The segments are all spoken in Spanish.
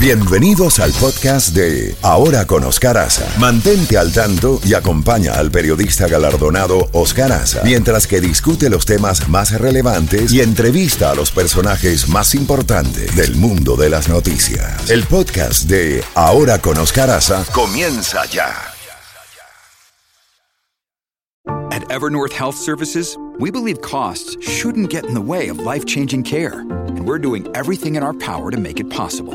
Bienvenidos al podcast de Ahora con Oscar. Mantente al tanto y acompaña al periodista galardonado Oscar Aza mientras que discute los temas más relevantes y entrevista a los personajes más importantes del mundo de las noticias. El podcast de Ahora con Oscar Aza comienza ya. At Evernorth Health Services, we believe costs shouldn't get in the way of life-changing care, and we're doing everything in our power to make it possible.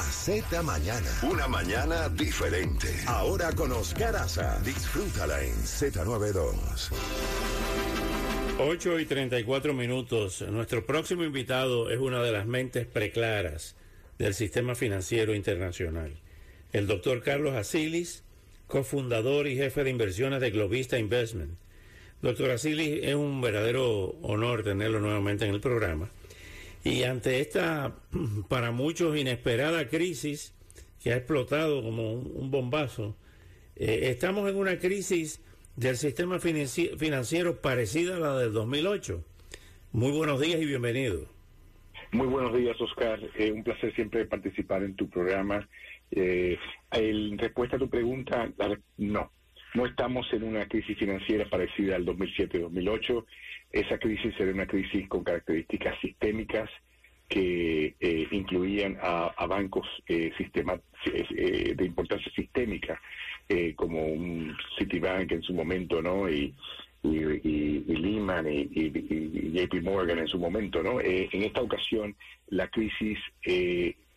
La Z Mañana. Una mañana diferente. Ahora con Oscar Aza. Disfrútala en Z92. 8 y 34 minutos. Nuestro próximo invitado es una de las mentes preclaras del sistema financiero internacional. El doctor Carlos Asilis, cofundador y jefe de inversiones de Globista Investment. Doctor Asilis, es un verdadero honor tenerlo nuevamente en el programa. Y ante esta, para muchos, inesperada crisis que ha explotado como un, bombazo, eh, estamos en una crisis del sistema financi- financiero parecida a la del 2008. Muy buenos días y bienvenido. Muy buenos días, Oscar. Eh, un placer siempre participar en tu programa. Eh, en respuesta a tu pregunta, no. No estamos en una crisis financiera parecida al 2007-2008. Esa crisis era una crisis con características sistémicas que eh, incluían a, bancos eh, sistema, eh, de importancia sistémica, eh, como un Citibank en su momento, ¿no? Y, y, Lehman y JP Morgan en su momento, ¿no? Eh, en esta ocasión, la crisis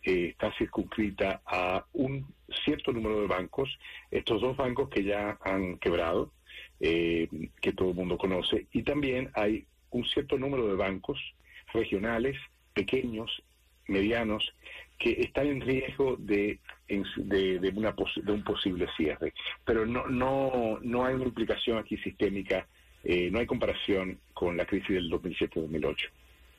eh, está circunscrita a un cierto número de bancos, estos dos bancos que ya han quebrado, eh, que todo el mundo conoce, y también hay un cierto número de bancos regionales, pequeños, medianos, que están en riesgo de, de, de una, pos- de un posible cierre. Pero no, no, no hay una implicación aquí sistémica, eh, no hay comparación con la crisis del 2007-2008.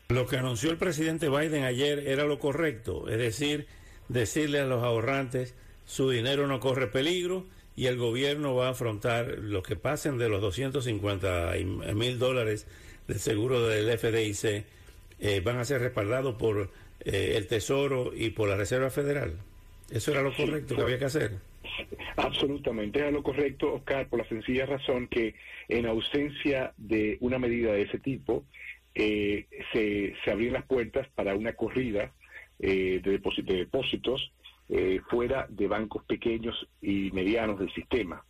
Lo que anunció el presidente Biden ayer era lo correcto, es decir, decirle a los ahorrantes su dinero no corre peligro y el gobierno va a afrontar lo que pasen de los 250 mil dólares del seguro del FDIC, eh, van a ser respaldados por eh, el Tesoro y por la Reserva Federal. Eso era lo correcto que había que hacer. Absolutamente, era lo correcto, Oscar, por la sencilla razón que en ausencia de una medida de ese tipo, eh, se, se abrían las puertas para una corrida eh, de, depósi- de depósitos eh, fuera de bancos pequeños y medianos del sistema,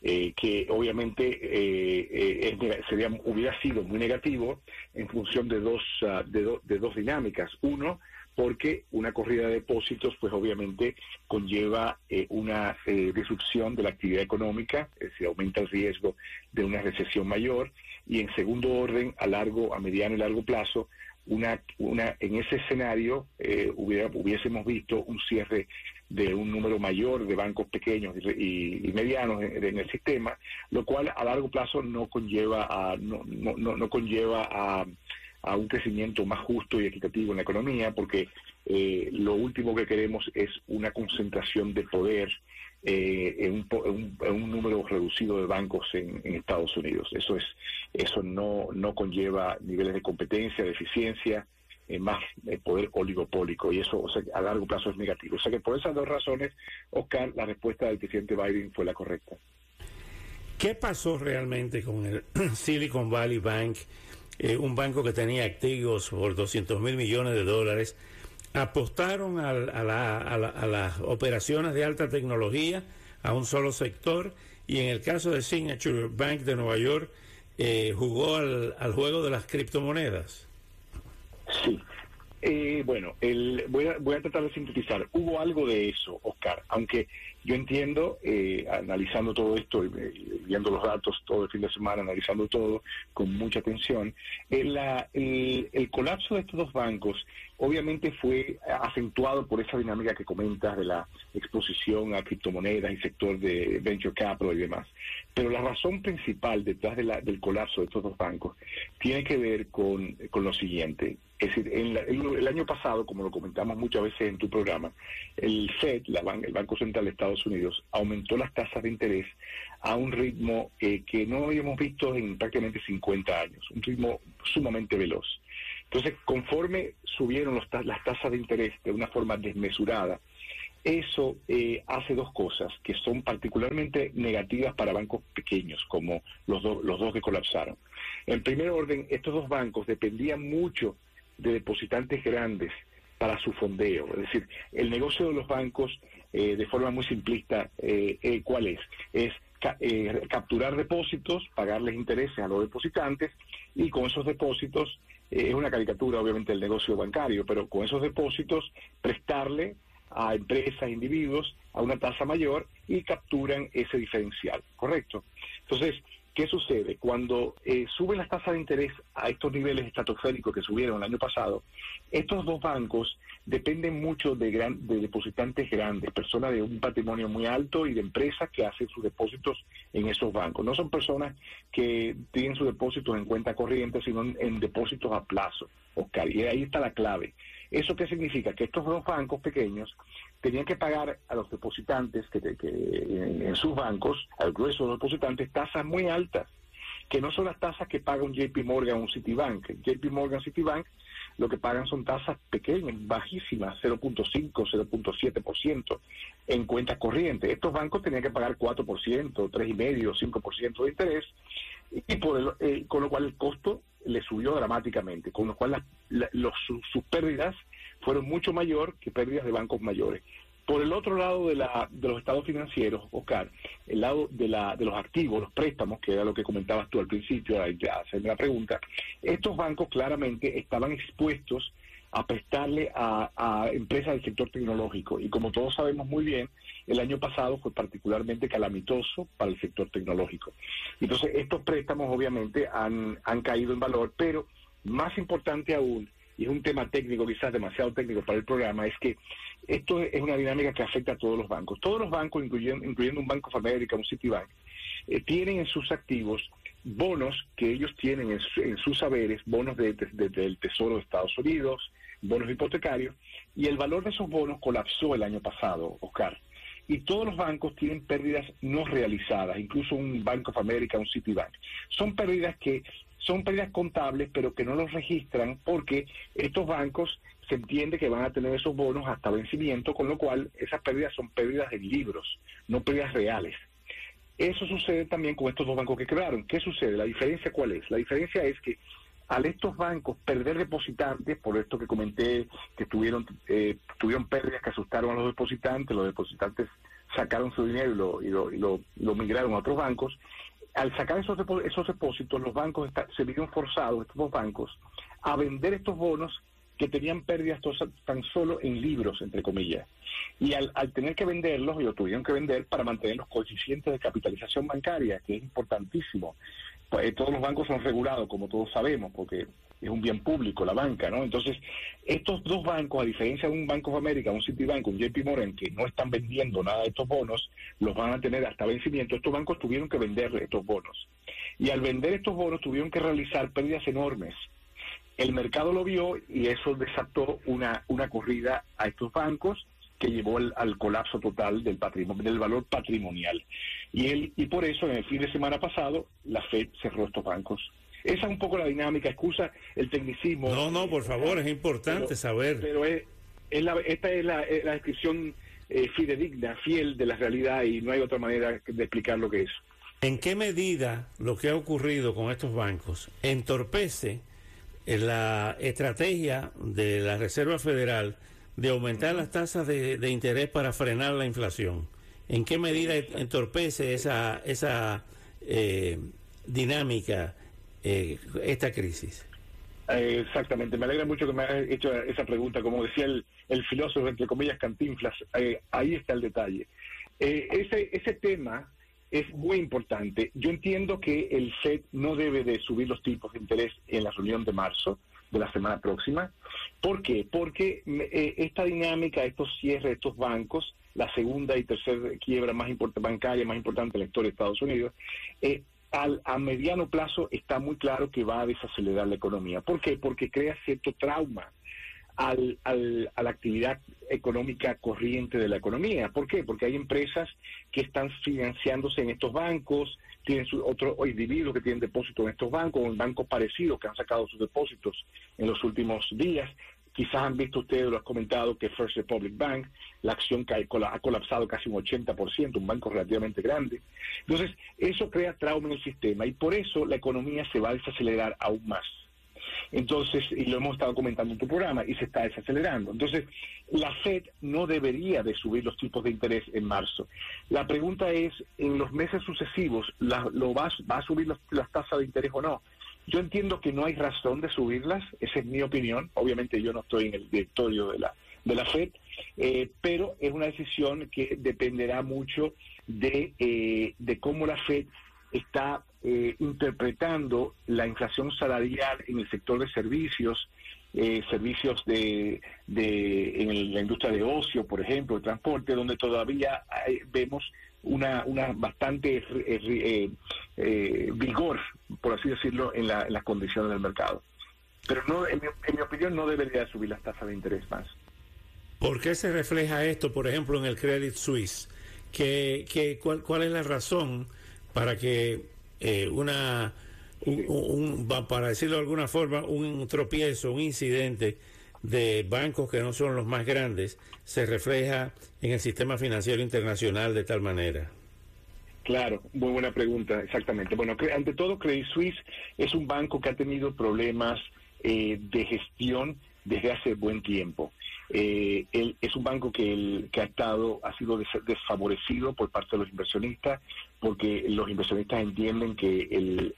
eh, que obviamente eh, eh, sería, hubiera sido muy negativo en función de dos, ah, de, de dos dinámicas. Uno, porque una corrida de depósitos, pues obviamente conlleva eh, una eh, disrupción de la actividad económica, es decir, aumenta el riesgo de una recesión mayor, y en segundo orden, a largo, a mediano y largo plazo, una, una, en ese escenario eh, hubiera, hubiésemos visto un cierre de un número mayor de bancos pequeños y, y- medianos en, el sistema, lo cual a largo plazo no conlleva a, no, no, no conlleva a, a un crecimiento más justo y equitativo en la economía, porque eh, lo último que queremos es una concentración de poder eh, en, un, en en un número reducido de bancos en, Estados Unidos. Eso es, eso no, no conlleva niveles de competencia, de eficiencia, eh, más eh, poder oligopólico y eso a largo plazo es negativo. O sea que por esas dos razones, Oscar, la respuesta del presidente Biden fue la correcta. ¿Qué pasó realmente con el Silicon Valley Bank? Eh, un banco que tenía activos por 200 mil millones de dólares. Apostaron al- a, la- a la- a las operaciones de alta tecnología, a un solo sector, y en el caso de Signature Bank de Nueva York, eh, jugó al, al juego de las criptomonedas. Sí. Eh, bueno, el, voy, a, voy a tratar de sintetizar. Hubo algo de eso, Oscar, aunque Yo entiendo, eh, analizando todo esto, y viendo los datos todo el fin de semana, analizando todo con mucha atención, el, el, colapso de estos dos bancos obviamente fue acentuado por esa dinámica que comentas de la exposición a criptomonedas y sector de venture capital y demás. Pero la razón principal detrás de la, del colapso de estos dos bancos tiene que ver con, con lo siguiente. Es decir, el, año pasado, como lo comentamos muchas veces en tu programa, el FED, la el Banco Central de Estados Unidos, aumentó las tasas de interés a un ritmo eh, que no habíamos visto en prácticamente 50 años, un ritmo sumamente veloz. Entonces, conforme subieron las tasas de interés de una forma desmesurada, eso eh, hace dos cosas que son particularmente negativas para bancos pequeños, como los, los dos que colapsaron. En primer orden, estos dos bancos dependían mucho de depositantes grandes para su fondeo. Es decir, el negocio de los bancos, eh, de forma muy simplista, eh, eh, ¿cuál es? Es capturar depósitos, pagarles intereses a los depositantes y con esos depósitos, es una caricatura obviamente del negocio bancario, pero con esos depósitos prestarle a empresas, individuos, a una tasa mayor y capturan ese diferencial, ¿correcto? Entonces, ¿Qué sucede? Cuando eh, suben las tasas de interés a estos niveles estratosféricos que subieron el año pasado, estos dos bancos dependen mucho de, gran, de depositantes grandes, personas de un patrimonio muy alto y de empresas que hacen sus depósitos en esos bancos. No son personas que tienen sus depósitos en cuenta corriente, sino en, depósitos a plazo, Oscar. Y ahí está la clave. ¿Eso qué significa? Que estos dos bancos pequeños tenían que pagar a los depositantes que, en, sus bancos, al grueso de los depositantes, tasas muy altas, que no son las tasas que paga un JP Morgan o un Citibank. JP Morgan, Citibank, lo que pagan son tasas pequeñas, bajísimas, 0.5, 0.7% en cuentas corrientes. Estos bancos tenían que pagar 4%, 3,5%, 5% de interés, y por eh, con lo cual el costo le subió dramáticamente, con lo cual los, sus pérdidas fueron mucho mayor que pérdidas de bancos mayores. Por el otro lado de, la, de los estados financieros, Oscar, el lado de, la, de los activos, los préstamos, que era lo que comentabas tú al principio, a, hacerme la pregunta, estos bancos claramente estaban expuestos a prestarle a, a, empresas del sector tecnológico. Y como todos sabemos muy bien, el año pasado fue particularmente calamitoso para el sector tecnológico. Entonces, estos préstamos obviamente han, han caído en valor, pero más importante aún, y es un tema técnico, quizás demasiado técnico para el programa, es que esto es una dinámica que afecta a todos los bancos. Todos los bancos, incluyendo, incluyendo un Banco of America, un Citibank, eh, tienen en sus activos bonos que ellos tienen en, sus saberes, bonos del Tesoro de Estados Unidos, bonos hipotecarios, y el valor de esos bonos colapsó el año pasado, Oscar. Y todos los bancos tienen pérdidas no realizadas, incluso un Banco of America, un Citibank. Son pérdidas que son pérdidas contables, pero que no los registran porque estos bancos se entiende que van a tener esos bonos hasta vencimiento, con lo cual esas pérdidas son pérdidas en libros, no pérdidas reales. Eso sucede también con estos dos bancos que quedaron. ¿Qué sucede? La diferencia cuál es? La diferencia es que al estos bancos perder depositantes, por esto que comenté, que tuvieron, eh, tuvieron pérdidas que asustaron a los depositantes, los depositantes sacaron su dinero y lo, y lo, lo migraron a otros bancos, al sacar esos, esos depósitos, los bancos se vieron forzados, estos dos bancos, a vender estos bonos que tenían pérdidas tan solo en libros, entre comillas. Y al, tener que venderlos, lo tuvieron que vender para mantener los coeficientes de capitalización bancaria, que es importantísimo. Pues, todos los bancos son regulados, como todos sabemos, porque es un bien público, la banca, ¿no? Entonces, estos dos bancos, a diferencia de un Banco de América, un Citibank, un JP Morgan, que no están vendiendo nada de estos bonos, los van a tener hasta vencimiento, estos bancos tuvieron que vender estos bonos. Y al vender estos bonos tuvieron que realizar pérdidas enormes. El mercado lo vio y eso desató una, una corrida a estos bancos que llevó al, colapso total del patrimonio, del valor patrimonial. Y, él, y por eso, en el fin de semana pasado, la Fed cerró estos bancos. Esa es un poco la dinámica, excusa el tecnicismo. No, no, por favor, es importante saber. Pero es, esta es la, descripción eh, fidedigna, fiel de la realidad y no hay otra manera de explicar lo que es. ¿En qué medida lo que ha ocurrido con estos bancos entorpece la estrategia de la Reserva Federal de aumentar las tasas de, interés para frenar la inflación? ¿En qué medida entorpece esa, esa eh, dinámica eh, esta crisis? Eh, exactamente, me alegra mucho que me hayas hecho esa pregunta. Como decía el, filósofo, entre comillas, Cantinflas, eh, ahí está el detalle. Eh, ese, ese tema es muy importante. Yo entiendo que el FED no debe de subir los tipos de interés en la reunión de marzo de la semana próxima. ¿Por qué? Porque esta dinámica, estos cierres estos bancos, la segunda y tercera quiebra más importante bancaria más importante de la historia de Estados Unidos, eh, al, a mediano plazo está muy claro que va a desacelerar la economía. ¿Por qué? Porque crea cierto trauma al, al, a la actividad económica corriente de la economía. ¿Por qué? Porque hay empresas que están financiándose en estos bancos, tienen otros individuos que tienen depósitos en estos bancos, o en bancos parecidos que han sacado sus depósitos en los últimos días. Quizás han visto ustedes, lo han comentado, que First Republic Bank, la acción que ha colapsado casi un 80%, un banco relativamente grande. Entonces, eso crea trauma en el sistema y por eso la economía se va a desacelerar aún más. Entonces, y lo hemos estado comentando en tu programa, y se está desacelerando. Entonces, la Fed no debería de subir los tipos de interés en marzo. La pregunta es, en los meses sucesivos, ¿lo va, va a subir las tasas de interés o no? Yo entiendo que no hay razón de subirlas, esa es mi opinión. Obviamente yo no estoy en el directorio de la, de la FED, eh, pero es una decisión que dependerá mucho de, eh, de cómo la FED está eh, interpretando la inflación salarial en el sector de servicios, eh, servicios de, de en la industria de ocio, por ejemplo, de transporte, donde todavía vemos una, una bastante eh, vigor, por así decirlo, en, la, las condiciones del mercado. Pero no, en mi, en mi opinión no debería subir las tasas de interés más. ¿Por qué se refleja esto, por ejemplo, en el Credit Suisse? ¿Qué, qué, cuál, ¿Cuál es la razón? para que eh, una, un, para decirlo de alguna forma, un tropiezo, un incidente de bancos que no son los más grandes se refleja en el sistema financiero internacional de tal manera? Claro, muy buena pregunta, exactamente. Bueno, ante todo, Credit Suisse es un banco que ha tenido problemas eh, de gestión desde hace buen tiempo. Eh, es un banco que, el, que ha estado ha sido desfavorecido por parte de los inversionistas porque los inversionistas entienden que el,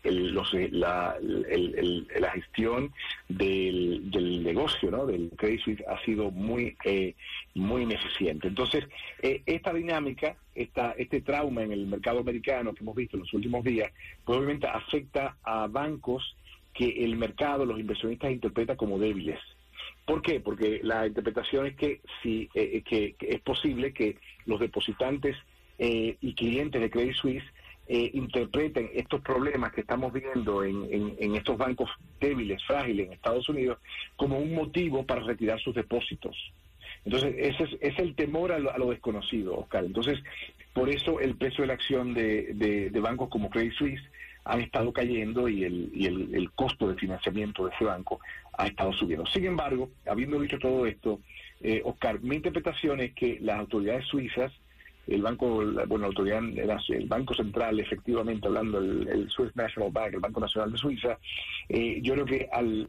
la, la, gestión del, del, negocio ¿no? del Credit Suisse ha sido muy eh, muy ineficiente entonces eh, esta dinámica esta, este trauma en el mercado americano que hemos visto en los últimos días probablemente afecta a bancos que el mercado los inversionistas interpretan como débiles ¿Por qué? Porque la interpretación es que, si, eh, que, es posible que los depositantes eh, y clientes de Credit Suisse eh, interpreten estos problemas que estamos viendo en, estos bancos débiles, frágiles en Estados Unidos, como un motivo para retirar sus depósitos. Entonces, ese es, el temor a lo, desconocido, Oscar. Entonces, por eso el precio de la acción de, de bancos como Credit Suisse han estado cayendo y, el, y el, el, costo de financiamiento de ese banco ha estado subiendo. Sin embargo, habiendo dicho todo esto, eh, Oscar, mi interpretación es que las autoridades suizas, el banco, bueno, la autoridad, el Banco Central, efectivamente hablando, el, Swiss National Bank, el Banco Nacional de Suiza, eh, yo creo que al,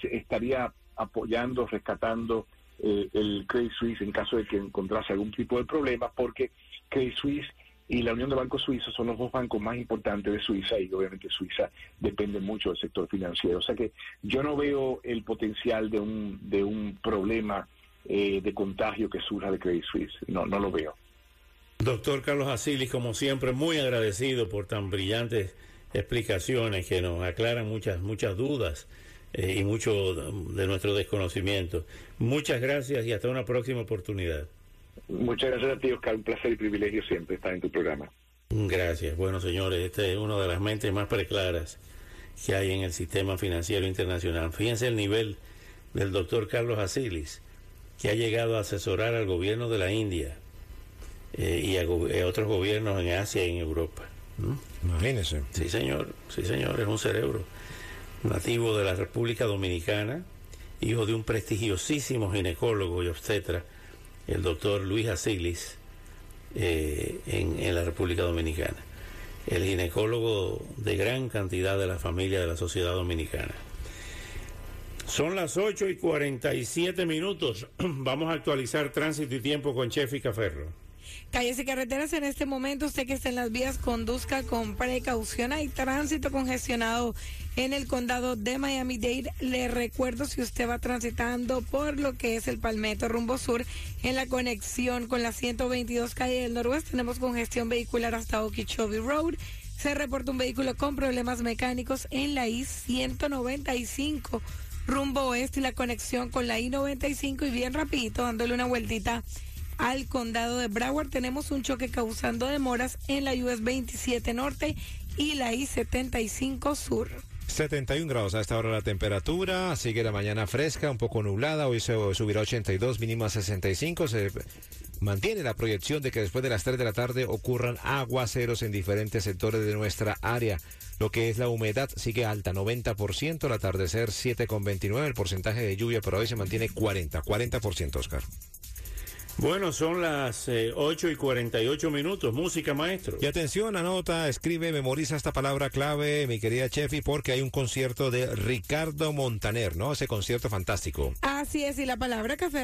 se, estaría apoyando, rescatando eh, el Credit Suisse en caso de que encontrase algún tipo de problema, porque Credit Suisse y la Unión de Bancos Suizos son los dos bancos más importantes de Suiza y obviamente Suiza depende mucho del sector financiero. O sea que yo no veo el potencial de un, de un problema eh, de contagio que surja de Credit Suisse. No, no lo veo. Doctor Carlos Asilis, como siempre, muy agradecido por tan brillantes explicaciones que nos aclaran muchas, muchas dudas eh, y mucho de nuestro desconocimiento. Muchas gracias y hasta una próxima oportunidad. Muchas gracias a ti, Oscar. Un placer y privilegio siempre estar en tu programa. Gracias. Bueno, señores, esta es una de las mentes más preclaras que hay en el sistema financiero internacional. Fíjense el nivel del doctor Carlos Asilis, que ha llegado a asesorar al gobierno de la India eh, y a, otros gobiernos en Asia y en Europa. Imagínese. Sí, señor. Sí, señor. Es un cerebro nativo de la República Dominicana, hijo de un prestigiosísimo ginecólogo y obstetra el doctor Luis Asilis eh, en, la República Dominicana, el ginecólogo de gran cantidad de la familia de la sociedad dominicana. Son las 8 y 47 minutos. Vamos a actualizar tránsito y tiempo con Chef y Caferro. Calles y carreteras en este momento, usted que está en las vías, conduzca con precaución. Hay tránsito congestionado en el condado de Miami-Dade. Le recuerdo si usted va transitando por lo que es el Palmetto rumbo sur en la conexión con la 122 calle del Noroeste, tenemos congestión vehicular hasta Okeechobee Road. Se reporta un vehículo con problemas mecánicos en la I-195 rumbo oeste y la conexión con la I-95 y bien rapidito dándole una vueltita al condado de Broward. Tenemos un choque causando demoras en la US 27 Norte y la I-75 Sur. 71 grados a esta hora la temperatura, sigue la mañana fresca, un poco nublada, hoy se subirá a 82, mínimo a 65, se mantiene la proyección de que después de las 3 de la tarde ocurran aguaceros en diferentes sectores de nuestra área. Lo que es la humedad sigue alta, 90%, el atardecer 7,29%, el porcentaje de lluvia por hoy se mantiene 40, 40%, Oscar. Bueno, son las eh, 8 y 48 minutos. Música, maestro. Y atención, anota, escribe, memoriza esta palabra clave, mi querida Chefi, porque hay un concierto de Ricardo Montaner, ¿no? Ese concierto fantástico. Así es, y la palabra café